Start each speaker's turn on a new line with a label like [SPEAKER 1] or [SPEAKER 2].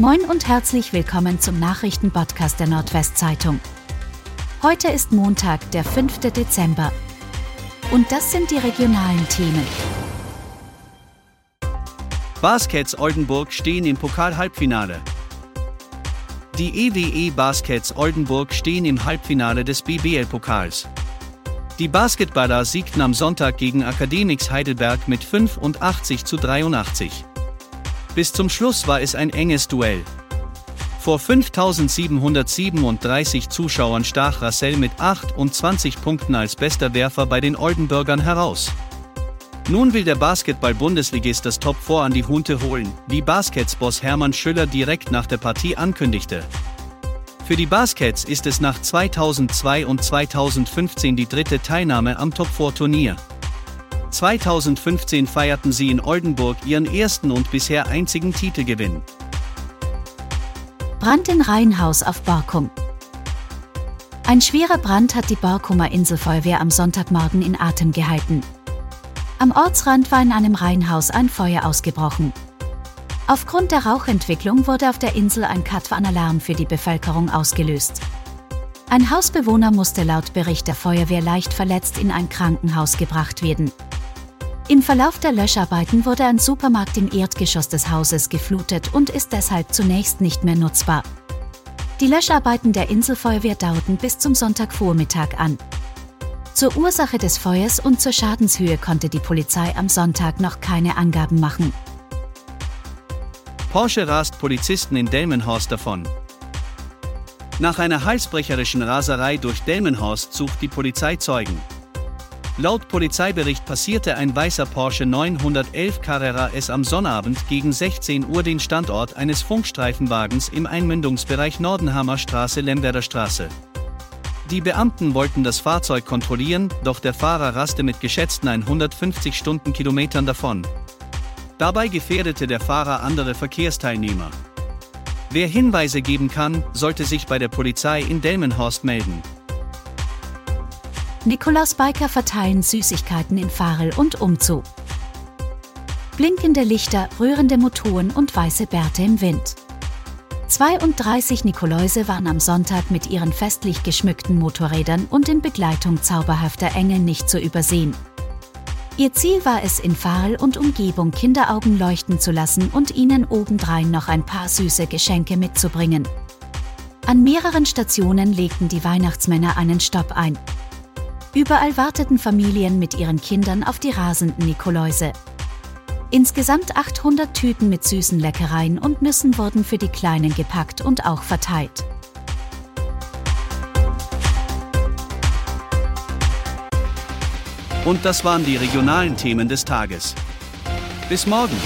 [SPEAKER 1] Moin und herzlich willkommen zum Nachrichtenpodcast der Nordwestzeitung. Heute ist Montag, der 5. Dezember. Und das sind die regionalen Themen.
[SPEAKER 2] Baskets Oldenburg stehen im Pokal-Halbfinale. Die EWE Baskets Oldenburg stehen im Halbfinale des BBL-Pokals. Die Basketballer siegten am Sonntag gegen Akademiks Heidelberg mit 85 zu 83. Bis zum Schluss war es ein enges Duell. Vor 5737 Zuschauern stach Rassel mit 28 Punkten als bester Werfer bei den Oldenburgern heraus. Nun will der Basketball-Bundesligist das Top 4 an die Hunte holen, wie Basketsboss Hermann Schüller direkt nach der Partie ankündigte. Für die Baskets ist es nach 2002 und 2015 die dritte Teilnahme am Top 4 Turnier. 2015 feierten sie in Oldenburg ihren ersten und bisher einzigen Titelgewinn.
[SPEAKER 1] Brand in Reihenhaus auf Borkum. Ein schwerer Brand hat die Borkumer Inselfeuerwehr am Sonntagmorgen in Atem gehalten. Am Ortsrand war in einem Reihenhaus ein Feuer ausgebrochen. Aufgrund der Rauchentwicklung wurde auf der Insel ein Cut-Alarm für die Bevölkerung ausgelöst. Ein Hausbewohner musste laut Bericht der Feuerwehr leicht verletzt in ein Krankenhaus gebracht werden. Im Verlauf der Löscharbeiten wurde ein Supermarkt im Erdgeschoss des Hauses geflutet und ist deshalb zunächst nicht mehr nutzbar. Die Löscharbeiten der Inselfeuerwehr dauerten bis zum Sonntagvormittag an. Zur Ursache des Feuers und zur Schadenshöhe konnte die Polizei am Sonntag noch keine Angaben machen.
[SPEAKER 2] Porsche rast Polizisten in Delmenhorst davon. Nach einer halsbrecherischen Raserei durch Delmenhorst sucht die Polizei Zeugen. Laut Polizeibericht passierte ein weißer Porsche 911 Carrera S am Sonnabend gegen 16 Uhr den Standort eines Funkstreifenwagens im Einmündungsbereich Nordenhammer Straße Lemberder Straße. Die Beamten wollten das Fahrzeug kontrollieren, doch der Fahrer raste mit geschätzten 150 Stundenkilometern davon. Dabei gefährdete der Fahrer andere Verkehrsteilnehmer. Wer Hinweise geben kann, sollte sich bei der Polizei in Delmenhorst melden.
[SPEAKER 1] Nikolaus Biker verteilen Süßigkeiten in Farel und umzu. Blinkende Lichter, rührende Motoren und weiße Bärte im Wind. 32 Nikoläuse waren am Sonntag mit ihren festlich geschmückten Motorrädern und in Begleitung zauberhafter Engel nicht zu übersehen. Ihr Ziel war es, in Farel und Umgebung Kinderaugen leuchten zu lassen und ihnen obendrein noch ein paar süße Geschenke mitzubringen. An mehreren Stationen legten die Weihnachtsmänner einen Stopp ein. Überall warteten Familien mit ihren Kindern auf die rasenden Nikoläuse. Insgesamt 800 Tüten mit süßen Leckereien und Nüssen wurden für die Kleinen gepackt und auch verteilt.
[SPEAKER 2] Und das waren die regionalen Themen des Tages. Bis morgen!